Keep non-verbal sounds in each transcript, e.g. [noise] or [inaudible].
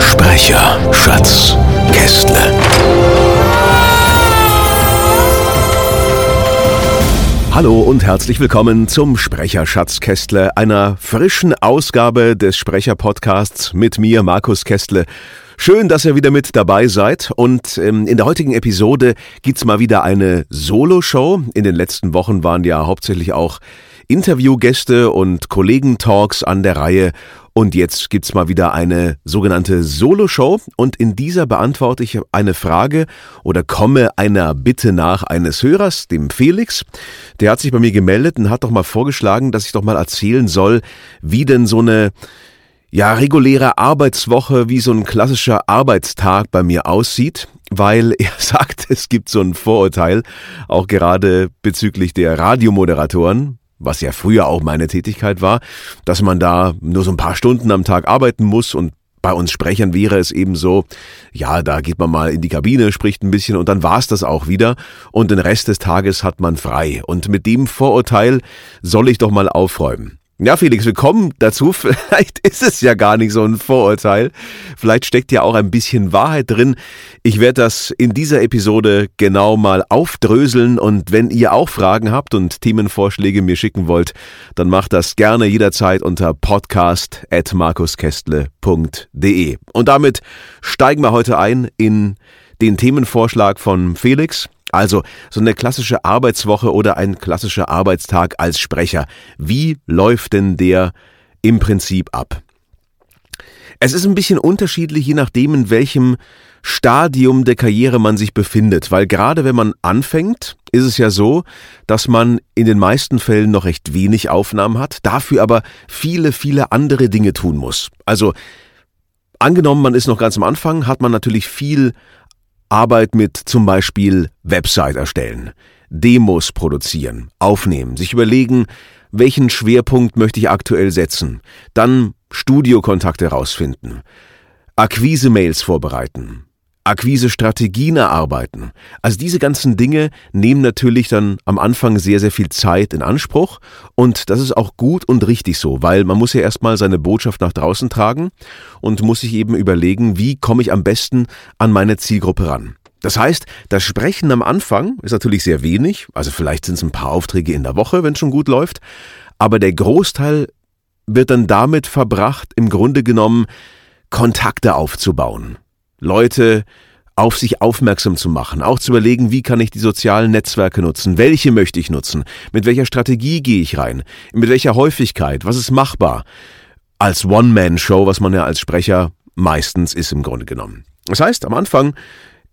Sprecher, Schatz, Kästle. Hallo und herzlich willkommen zum Sprecher Schatzkästle, einer frischen Ausgabe des Sprecher Podcasts mit mir, Markus Kästle. Schön, dass ihr wieder mit dabei seid und ähm, in der heutigen Episode gibt's mal wieder eine Solo-Show. In den letzten Wochen waren ja hauptsächlich auch Interviewgäste und Kollegentalks an der Reihe und jetzt gibt's mal wieder eine sogenannte Solo-Show. Und in dieser beantworte ich eine Frage oder komme einer Bitte nach eines Hörers, dem Felix. Der hat sich bei mir gemeldet und hat doch mal vorgeschlagen, dass ich doch mal erzählen soll, wie denn so eine ja, reguläre Arbeitswoche, wie so ein klassischer Arbeitstag bei mir aussieht, weil [laughs] er sagt, es gibt so ein Vorurteil, auch gerade bezüglich der Radiomoderatoren, was ja früher auch meine Tätigkeit war, dass man da nur so ein paar Stunden am Tag arbeiten muss und bei uns Sprechern wäre es eben so, ja, da geht man mal in die Kabine, spricht ein bisschen und dann war's das auch wieder und den Rest des Tages hat man frei. Und mit dem Vorurteil soll ich doch mal aufräumen. Ja, Felix, willkommen dazu. [laughs] Vielleicht ist es ja gar nicht so ein Vorurteil. Vielleicht steckt ja auch ein bisschen Wahrheit drin. Ich werde das in dieser Episode genau mal aufdröseln und wenn ihr auch Fragen habt und Themenvorschläge mir schicken wollt, dann macht das gerne jederzeit unter podcast.markuskästle.de. Und damit steigen wir heute ein in den Themenvorschlag von Felix. Also so eine klassische Arbeitswoche oder ein klassischer Arbeitstag als Sprecher. Wie läuft denn der im Prinzip ab? Es ist ein bisschen unterschiedlich, je nachdem, in welchem Stadium der Karriere man sich befindet, weil gerade wenn man anfängt, ist es ja so, dass man in den meisten Fällen noch recht wenig Aufnahmen hat, dafür aber viele, viele andere Dinge tun muss. Also angenommen, man ist noch ganz am Anfang, hat man natürlich viel Arbeit mit zum Beispiel Website erstellen, Demos produzieren, aufnehmen, sich überlegen, welchen Schwerpunkt möchte ich aktuell setzen, dann Studiokontakte rausfinden, Akquise-Mails vorbereiten, Akquise-Strategien erarbeiten. Also diese ganzen Dinge nehmen natürlich dann am Anfang sehr, sehr viel Zeit in Anspruch und das ist auch gut und richtig so, weil man muss ja erstmal seine Botschaft nach draußen tragen und muss sich eben überlegen, wie komme ich am besten an meine Zielgruppe ran. Das heißt, das Sprechen am Anfang ist natürlich sehr wenig, also vielleicht sind es ein paar Aufträge in der Woche, wenn es schon gut läuft, aber der Großteil wird dann damit verbracht, im Grunde genommen Kontakte aufzubauen. Leute auf sich aufmerksam zu machen, auch zu überlegen, wie kann ich die sozialen Netzwerke nutzen, welche möchte ich nutzen, mit welcher Strategie gehe ich rein, mit welcher Häufigkeit, was ist machbar, als One-Man-Show, was man ja als Sprecher meistens ist im Grunde genommen. Das heißt, am Anfang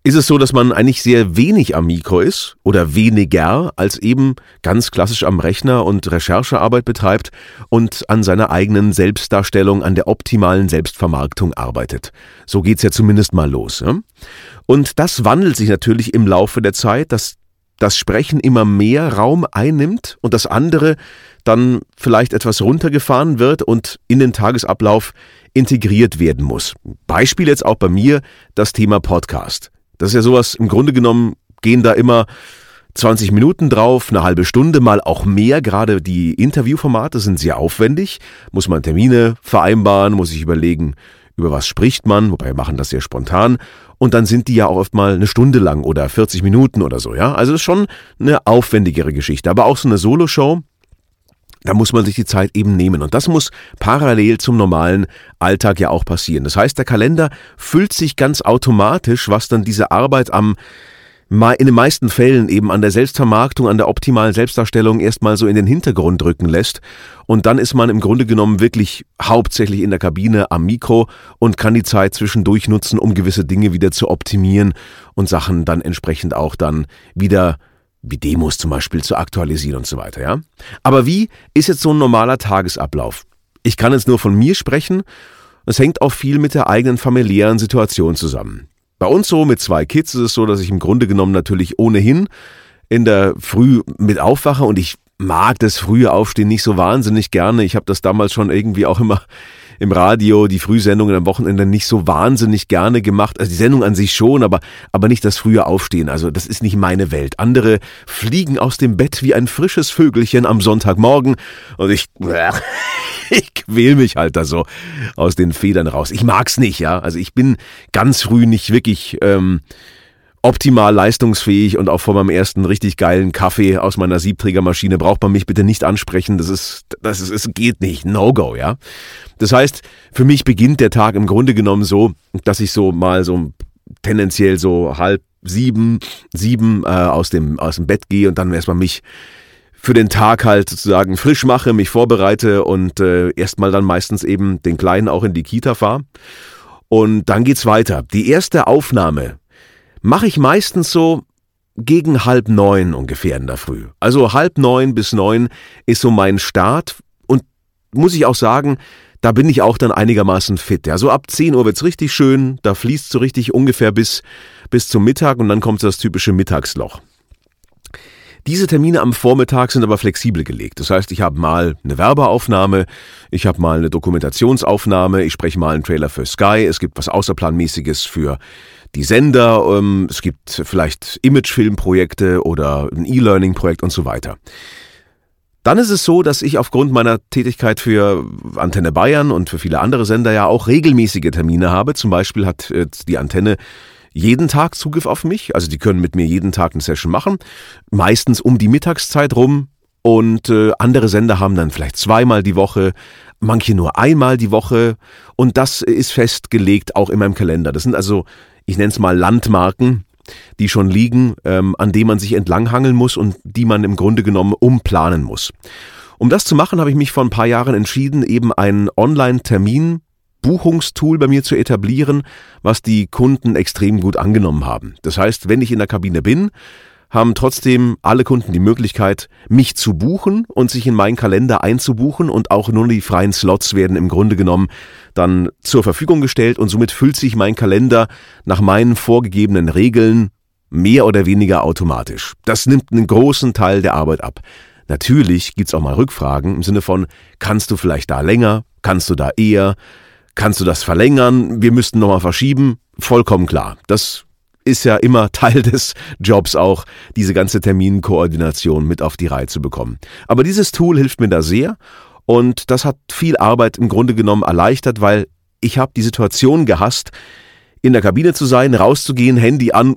ist es so, dass man eigentlich sehr wenig am Mikro ist oder weniger als eben ganz klassisch am Rechner und Recherchearbeit betreibt und an seiner eigenen Selbstdarstellung, an der optimalen Selbstvermarktung arbeitet. So geht's ja zumindest mal los. Ja? Und das wandelt sich natürlich im Laufe der Zeit, dass das Sprechen immer mehr Raum einnimmt und das andere dann vielleicht etwas runtergefahren wird und in den Tagesablauf integriert werden muss. Beispiel jetzt auch bei mir das Thema Podcast. Das ist ja sowas, im Grunde genommen gehen da immer 20 Minuten drauf, eine halbe Stunde, mal auch mehr. Gerade die Interviewformate sind sehr aufwendig. Muss man Termine vereinbaren, muss sich überlegen, über was spricht man, wobei wir machen das sehr spontan. Und dann sind die ja auch oft mal eine Stunde lang oder 40 Minuten oder so, ja. Also ist schon eine aufwendigere Geschichte. Aber auch so eine Soloshow, da muss man sich die Zeit eben nehmen. Und das muss parallel zum normalen Alltag ja auch passieren. Das heißt, der Kalender füllt sich ganz automatisch, was dann diese Arbeit am in den meisten Fällen eben an der Selbstvermarktung, an der optimalen Selbstdarstellung erstmal so in den Hintergrund rücken lässt. Und dann ist man im Grunde genommen wirklich hauptsächlich in der Kabine am Mikro und kann die Zeit zwischendurch nutzen, um gewisse Dinge wieder zu optimieren und Sachen dann entsprechend auch dann wieder wie Demos zum Beispiel zu aktualisieren und so weiter, ja. Aber wie ist jetzt so ein normaler Tagesablauf? Ich kann jetzt nur von mir sprechen Das hängt auch viel mit der eigenen familiären Situation zusammen. Bei uns so mit zwei Kids ist es so, dass ich im Grunde genommen natürlich ohnehin in der Früh mit aufwache und ich mag das frühe Aufstehen nicht so wahnsinnig gerne. Ich habe das damals schon irgendwie auch immer im Radio, die Frühsendungen am Wochenende nicht so wahnsinnig gerne gemacht. Also die Sendung an sich schon, aber, aber nicht das frühe Aufstehen. Also das ist nicht meine Welt. Andere fliegen aus dem Bett wie ein frisches Vögelchen am Sonntagmorgen und ich, [laughs] ich quäl mich halt da so aus den Federn raus. Ich mag's nicht, ja. Also ich bin ganz früh nicht wirklich, ähm, optimal leistungsfähig und auch vor meinem ersten richtig geilen Kaffee aus meiner Siebträgermaschine braucht man mich bitte nicht ansprechen. Das ist, das ist, es geht nicht. No-go, ja. Das heißt, für mich beginnt der Tag im Grunde genommen so, dass ich so mal so tendenziell so halb sieben, sieben äh, aus dem, aus dem Bett gehe und dann erstmal mich für den Tag halt sozusagen frisch mache, mich vorbereite und äh, erstmal dann meistens eben den Kleinen auch in die Kita fahre. Und dann geht's weiter. Die erste Aufnahme mache ich meistens so gegen halb neun ungefähr in der Früh. Also halb neun bis neun ist so mein Start und muss ich auch sagen, da bin ich auch dann einigermaßen fit. Ja, so ab 10 Uhr wird's richtig schön, da fließt so richtig ungefähr bis, bis zum Mittag und dann kommt das typische Mittagsloch. Diese Termine am Vormittag sind aber flexibel gelegt. Das heißt, ich habe mal eine Werbeaufnahme, ich habe mal eine Dokumentationsaufnahme, ich spreche mal einen Trailer für Sky, es gibt was Außerplanmäßiges für die Sender, ähm, es gibt vielleicht Imagefilmprojekte oder ein E-Learning-Projekt und so weiter. Dann ist es so, dass ich aufgrund meiner Tätigkeit für Antenne Bayern und für viele andere Sender ja auch regelmäßige Termine habe. Zum Beispiel hat äh, die Antenne jeden Tag Zugriff auf mich. Also die können mit mir jeden Tag eine Session machen. Meistens um die Mittagszeit rum. Und äh, andere Sender haben dann vielleicht zweimal die Woche, manche nur einmal die Woche. Und das ist festgelegt auch in meinem Kalender. Das sind also ich nenne es mal Landmarken, die schon liegen, ähm, an denen man sich entlanghangeln muss und die man im Grunde genommen umplanen muss. Um das zu machen, habe ich mich vor ein paar Jahren entschieden, eben einen Online-Termin Buchungstool bei mir zu etablieren, was die Kunden extrem gut angenommen haben. Das heißt, wenn ich in der Kabine bin, haben trotzdem alle Kunden die Möglichkeit, mich zu buchen und sich in meinen Kalender einzubuchen und auch nur die freien Slots werden im Grunde genommen dann zur Verfügung gestellt und somit füllt sich mein Kalender nach meinen vorgegebenen Regeln mehr oder weniger automatisch. Das nimmt einen großen Teil der Arbeit ab. Natürlich gibt's auch mal Rückfragen im Sinne von, kannst du vielleicht da länger, kannst du da eher, kannst du das verlängern, wir müssten nochmal verschieben, vollkommen klar. Das ist ja immer [laughs] Teil des Jobs auch, diese ganze Terminkoordination mit auf die Reihe zu bekommen. Aber dieses Tool hilft mir da sehr und das hat viel Arbeit im Grunde genommen erleichtert, weil ich habe die Situation gehasst, in der Kabine zu sein, rauszugehen, Handy an,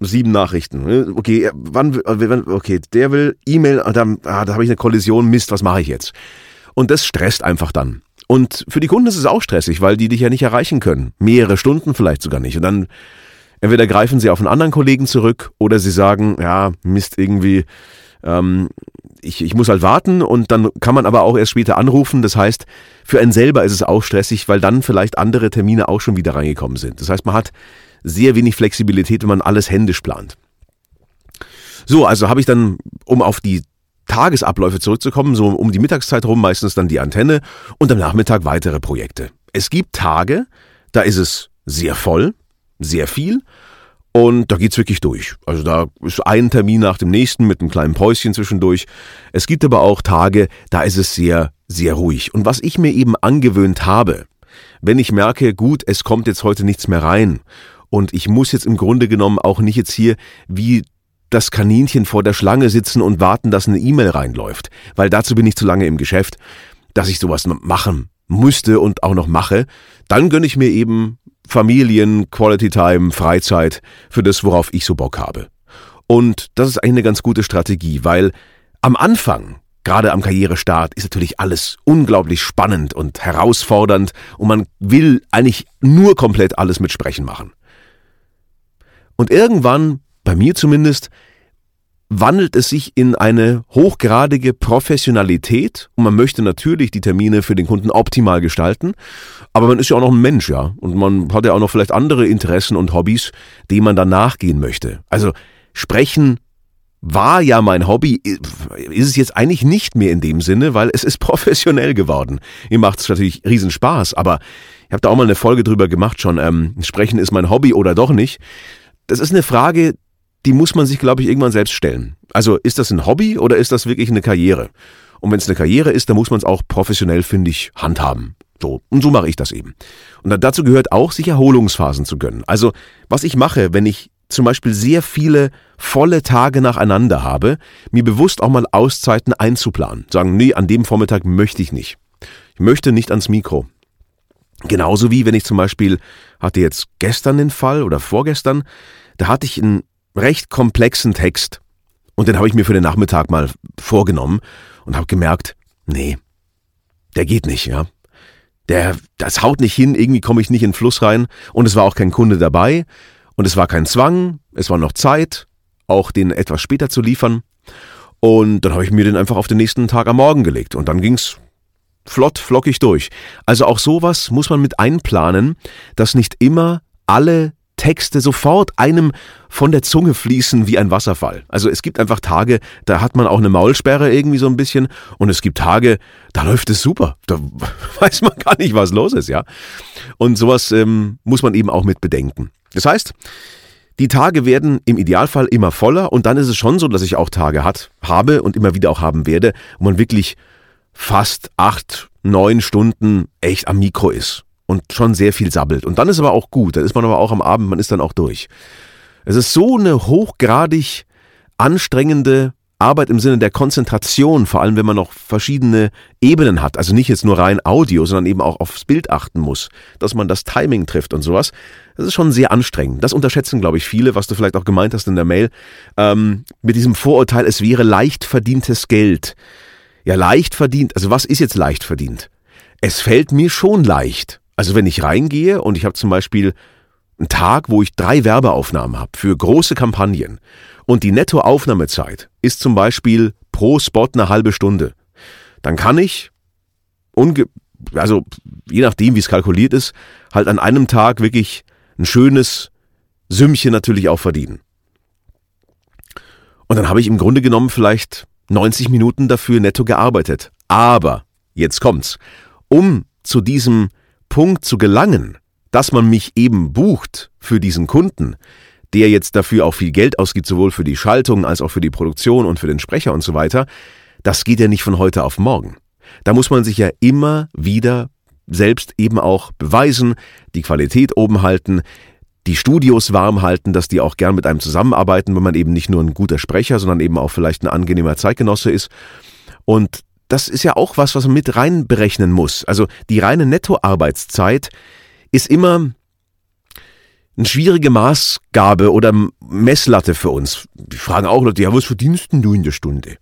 sieben Nachrichten. Okay, wann, okay, der will E-Mail, ah, da, ah, da habe ich eine Kollision, Mist, was mache ich jetzt? Und das stresst einfach dann. Und für die Kunden ist es auch stressig, weil die dich ja nicht erreichen können. Mehrere Stunden vielleicht sogar nicht. Und dann Entweder greifen sie auf einen anderen Kollegen zurück oder sie sagen, ja, Mist, irgendwie, ähm, ich, ich muss halt warten und dann kann man aber auch erst später anrufen. Das heißt, für einen selber ist es auch stressig, weil dann vielleicht andere Termine auch schon wieder reingekommen sind. Das heißt, man hat sehr wenig Flexibilität, wenn man alles händisch plant. So, also habe ich dann, um auf die Tagesabläufe zurückzukommen, so um die Mittagszeit rum meistens dann die Antenne und am Nachmittag weitere Projekte. Es gibt Tage, da ist es sehr voll, sehr viel. Und da geht's wirklich durch. Also da ist ein Termin nach dem nächsten mit einem kleinen Päuschen zwischendurch. Es gibt aber auch Tage, da ist es sehr, sehr ruhig. Und was ich mir eben angewöhnt habe, wenn ich merke, gut, es kommt jetzt heute nichts mehr rein und ich muss jetzt im Grunde genommen auch nicht jetzt hier wie das Kaninchen vor der Schlange sitzen und warten, dass eine E-Mail reinläuft, weil dazu bin ich zu lange im Geschäft, dass ich sowas machen müsste und auch noch mache, dann gönne ich mir eben Familien, Quality Time, Freizeit für das, worauf ich so Bock habe. Und das ist eigentlich eine ganz gute Strategie, weil am Anfang, gerade am Karrierestart, ist natürlich alles unglaublich spannend und herausfordernd und man will eigentlich nur komplett alles mit Sprechen machen. Und irgendwann, bei mir zumindest, wandelt es sich in eine hochgradige Professionalität und man möchte natürlich die Termine für den Kunden optimal gestalten, aber man ist ja auch noch ein Mensch, ja, und man hat ja auch noch vielleicht andere Interessen und Hobbys, denen man dann nachgehen möchte. Also sprechen war ja mein Hobby, ist es jetzt eigentlich nicht mehr in dem Sinne, weil es ist [laughs] professionell geworden. Mir macht es natürlich riesen Spaß, aber ich habe da auch mal eine Folge drüber gemacht schon, ähm, Sprechen ist mein Hobby oder doch nicht. Das ist eine Frage, die muss man sich, glaube ich, irgendwann selbst stellen. Also ist das ein Hobby oder ist das wirklich eine Karriere? Und wenn es eine Karriere ist, dann muss man es auch professionell, finde ich, handhaben. So, und so mache ich das eben. Und dazu gehört auch, sich Erholungsphasen zu gönnen. Also, was ich mache, wenn ich zum Beispiel sehr viele volle Tage nacheinander habe, mir bewusst auch mal Auszeiten einzuplanen. Sagen, nee, an dem Vormittag möchte ich nicht. Ich möchte nicht ans Mikro. Genauso wie wenn ich zum Beispiel, hatte jetzt gestern den Fall oder vorgestern, da hatte ich einen recht komplexen Text. Und den habe ich mir für den Nachmittag mal vorgenommen und habe gemerkt, nee, der geht nicht, ja. Der, das haut nicht hin, irgendwie komme ich nicht in den Fluss rein und es war auch kein Kunde dabei und es war kein Zwang, es war noch Zeit, auch den etwas später zu liefern. Und dann habe ich mir den einfach auf den nächsten Tag am Morgen gelegt und dann ging's flott, flockig durch. Also auch sowas muss man mit einplanen, dass nicht immer alle Texte sofort einem von der Zunge fließen wie ein Wasserfall. Also es gibt einfach Tage, da hat man auch eine Maulsperre irgendwie so ein bisschen und es gibt Tage, da läuft es super. Da [laughs] weiß man gar nicht, was los ist, ja. Und sowas ähm, muss man eben auch mit bedenken. Das heißt, die Tage werden im Idealfall immer voller und dann ist es schon so, dass ich auch Tage hat, habe und immer wieder auch haben werde, wo man wirklich fast acht, neun Stunden echt am Mikro ist und schon sehr viel sabbelt. Und dann ist aber auch gut, dann ist man aber auch am Abend, man ist dann auch durch. Es ist so eine hochgradig anstrengende Arbeit im Sinne der Konzentration, vor allem wenn man noch verschiedene Ebenen hat, also nicht jetzt nur rein Audio, sondern eben auch aufs Bild achten muss, dass man das Timing trifft und sowas. Das ist schon sehr anstrengend. Das unterschätzen, glaube ich, viele, was du vielleicht auch gemeint hast in der Mail, ähm, mit diesem Vorurteil, es wäre leicht verdientes Geld. Ja, leicht verdient, also was ist jetzt leicht verdient? Es fällt mir schon leicht. Also wenn ich reingehe und ich habe zum Beispiel einen Tag, wo ich drei Werbeaufnahmen habe für große Kampagnen und die Nettoaufnahmezeit ist zum Beispiel pro Spot eine halbe Stunde, dann kann ich, also je nachdem, wie es kalkuliert ist, halt an einem Tag wirklich ein schönes Sümmchen natürlich auch verdienen. Und dann habe ich im Grunde genommen vielleicht 90 Minuten dafür netto gearbeitet. Aber, jetzt kommt's, um zu diesem Punkt zu gelangen, dass man mich eben bucht für diesen Kunden, der jetzt dafür auch viel Geld ausgibt, sowohl für die Schaltung als auch für die Produktion und für den Sprecher und so weiter, das geht ja nicht von heute auf morgen. Da muss man sich ja immer wieder selbst eben auch beweisen, die Qualität oben halten, die Studios warm halten, dass die auch gern mit einem zusammenarbeiten, wenn man eben nicht nur ein guter Sprecher, sondern eben auch vielleicht ein angenehmer Zeitgenosse ist. Und das ist ja auch was, was man mit reinberechnen muss. Also die reine Nettoarbeitszeit ist immer eine schwierige Maßgabe oder Messlatte für uns. Die fragen auch Leute, ja, was verdienst denn du in der Stunde?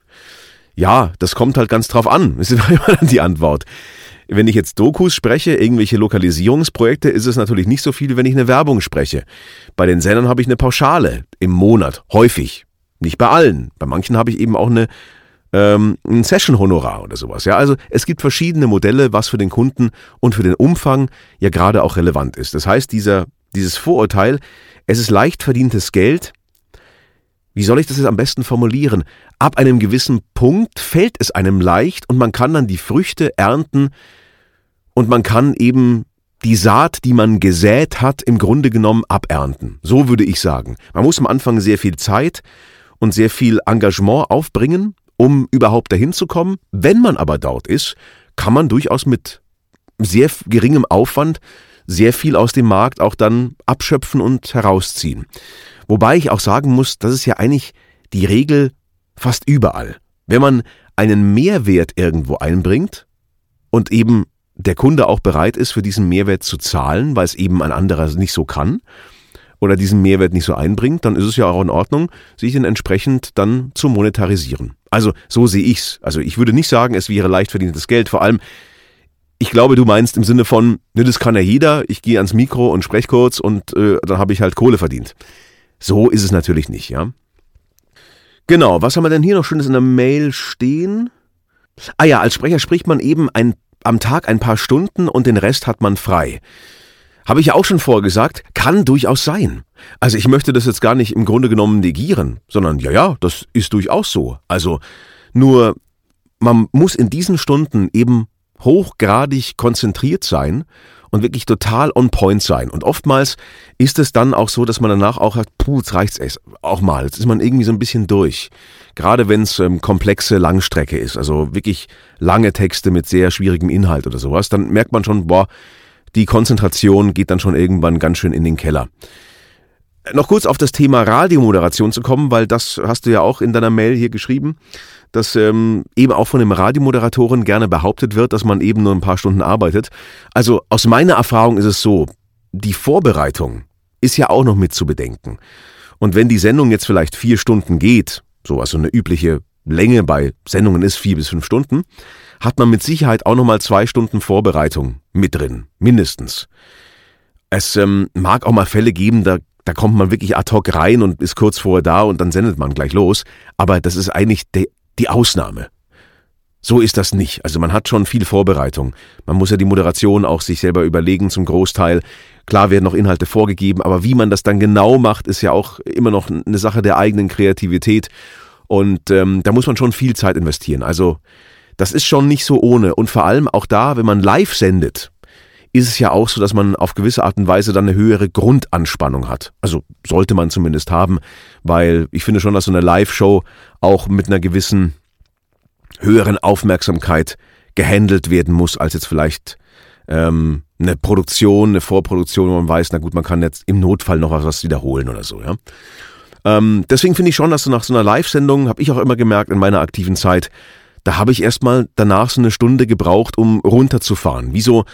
Ja, das kommt halt ganz drauf an, ist [laughs] immer dann die Antwort. Wenn ich jetzt Dokus spreche, irgendwelche Lokalisierungsprojekte, ist es natürlich nicht so viel, wenn ich eine Werbung spreche. Bei den Sendern habe ich eine Pauschale im Monat, häufig. Nicht bei allen. Bei manchen habe ich eben auch eine, ähm, ein Session-Honorar oder sowas. Ja, also es gibt verschiedene Modelle, was für den Kunden und für den Umfang ja gerade auch relevant ist. Das heißt, dieser dieses Vorurteil, es ist leicht verdientes Geld. Wie soll ich das jetzt am besten formulieren? Ab einem gewissen Punkt fällt es einem leicht und man kann dann die Früchte ernten und man kann eben die Saat, die man gesät hat, im Grunde genommen abernten. So würde ich sagen. Man muss am Anfang sehr viel Zeit und sehr viel Engagement aufbringen, um überhaupt dahin zu kommen. Wenn man aber dort ist, kann man durchaus mit sehr geringem Aufwand sehr viel aus dem Markt auch dann abschöpfen und herausziehen. Wobei ich auch sagen muss, das ist ja eigentlich die Regel fast überall. Wenn man einen Mehrwert irgendwo einbringt und eben der Kunde auch bereit ist, für diesen Mehrwert zu zahlen, weil es eben ein anderer nicht so kann oder diesen Mehrwert nicht so einbringt, dann ist es ja auch in Ordnung, sich den entsprechend dann zu monetarisieren. Also so sehe ich's. Also ich würde nicht sagen, es wäre leicht verdientes Geld. Vor allem ich glaube, du meinst im Sinne von, ne, das kann ja jeder, ich gehe ans Mikro und spreche kurz und äh, dann habe ich halt Kohle verdient. So ist es natürlich nicht, ja. Genau, was haben wir denn hier noch Schönes in der Mail stehen? Ah ja, als Sprecher spricht man eben ein, am Tag ein paar Stunden und den Rest hat man frei. Habe ich ja auch schon vorher gesagt, kann durchaus sein. Also ich möchte das jetzt gar nicht im Grunde genommen negieren, sondern ja, ja, das ist durchaus so. Also nur man muss in diesen Stunden eben hochgradig konzentriert sein und wirklich total on point sein. Und oftmals ist es dann auch so, dass man danach auch sagt, puh, jetzt reicht's auch mal. Jetzt ist man irgendwie so ein bisschen durch. Gerade wenn es ähm, komplexe Langstrecke ist, also wirklich lange Texte mit sehr schwierigem Inhalt oder sowas, dann merkt man schon, boah, die Konzentration geht dann schon irgendwann ganz schön in den Keller. Noch kurz auf das Thema Radiomoderation zu kommen, weil das hast du ja auch in deiner Mail hier geschrieben dass ähm, eben auch von den Radiomoderatoren gerne behauptet wird, dass man eben nur ein paar Stunden arbeitet. Also aus meiner Erfahrung ist es so, die Vorbereitung ist ja auch noch mit zu bedenken. Und wenn die Sendung jetzt vielleicht vier Stunden geht, so was so eine übliche Länge bei Sendungen ist, vier bis fünf Stunden, hat man mit Sicherheit auch nochmal zwei Stunden Vorbereitung mit drin, mindestens. Es ähm, mag auch mal Fälle geben, da da kommt man wirklich ad hoc rein und ist kurz vorher da und dann sendet man gleich los. Aber das ist eigentlich der die Ausnahme. So ist das nicht. Also man hat schon viel Vorbereitung. Man muss ja die Moderation auch sich selber überlegen zum Großteil. Klar werden noch Inhalte vorgegeben, aber wie man das dann genau macht, ist ja auch immer noch eine Sache der eigenen Kreativität. Und ähm, da muss man schon viel Zeit investieren. Also das ist schon nicht so ohne. Und vor allem auch da, wenn man live sendet, ist es ja auch so, dass man auf gewisse Art und Weise dann eine höhere Grundanspannung hat. Also sollte man zumindest haben, weil ich finde schon, dass so eine Live-Show auch mit einer gewissen höheren Aufmerksamkeit gehandelt werden muss, als jetzt vielleicht ähm, eine Produktion, eine Vorproduktion, wo man weiß, na gut, man kann jetzt im Notfall noch was wiederholen oder so, ja. Ähm, deswegen finde ich schon, dass so nach so einer Live-Sendung, habe ich auch immer gemerkt in meiner aktiven Zeit, da habe ich erstmal danach so eine Stunde gebraucht, um runterzufahren. Wie so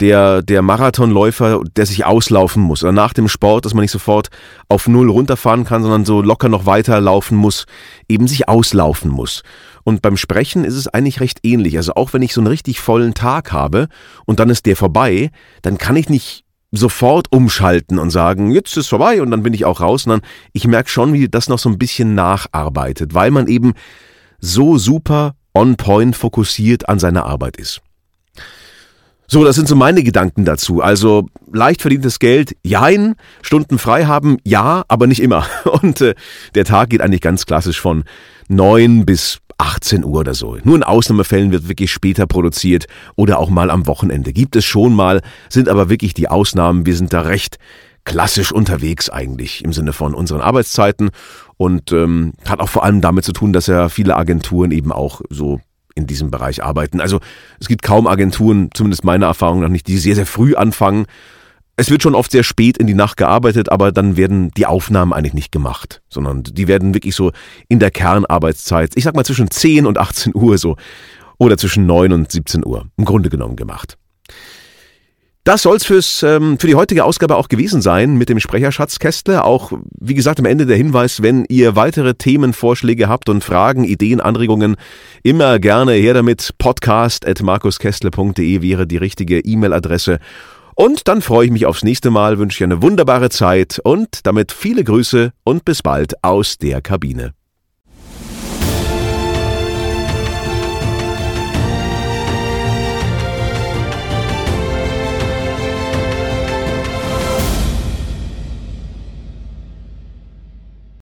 der, der Marathonläufer, der sich auslaufen muss. Oder nach dem Sport, dass man nicht sofort auf Null runterfahren kann, sondern so locker noch weiter laufen muss, eben sich auslaufen muss. Und beim Sprechen ist es eigentlich recht ähnlich. Also auch wenn ich so einen richtig vollen Tag habe und dann ist der vorbei, dann kann ich nicht sofort umschalten und sagen, jetzt ist vorbei und dann bin ich auch raus, sondern ich merke schon, wie das noch so ein bisschen nacharbeitet, weil man eben so super on point fokussiert an seiner Arbeit ist. So, das sind so meine Gedanken dazu. Also leicht verdientes Geld, jein, Stunden frei haben, ja, aber nicht immer. [laughs] Und äh, der Tag geht eigentlich ganz klassisch von neun bis 18 Uhr oder so. Nur in Ausnahmefällen wird wirklich später produziert oder auch mal am Wochenende. Gibt es schon mal, sind aber wirklich die Ausnahmen. Wir sind da recht klassisch unterwegs eigentlich im Sinne von unseren Arbeitszeiten und ähm, hat auch vor allem damit zu tun, dass ja viele Agenturen eben auch so in diesem Bereich arbeiten. Also es gibt kaum Agenturen, zumindest meiner Erfahrung nach nicht, die sehr, sehr früh anfangen. Es wird schon oft sehr spät in die Nacht gearbeitet, aber dann werden die Aufnahmen eigentlich nicht gemacht, sondern die werden wirklich so in der Kernarbeitszeit, ich sag mal zwischen 10 und 18 Uhr so, oder zwischen 9 und 17 Uhr im Grunde genommen gemacht. Das soll's fürs ähm, für die heutige Ausgabe auch gewesen sein mit dem Sprecherschatz Kästler. Auch wie gesagt am Ende der Hinweis, wenn ihr weitere Themenvorschläge habt und Fragen, Ideen, Anregungen, immer gerne her damit. Podcast at markuskestle.de wäre die richtige E-Mail-Adresse. Und dann freue ich mich aufs nächste Mal, wünsche ich eine wunderbare Zeit und damit viele Grüße und bis bald aus der Kabine.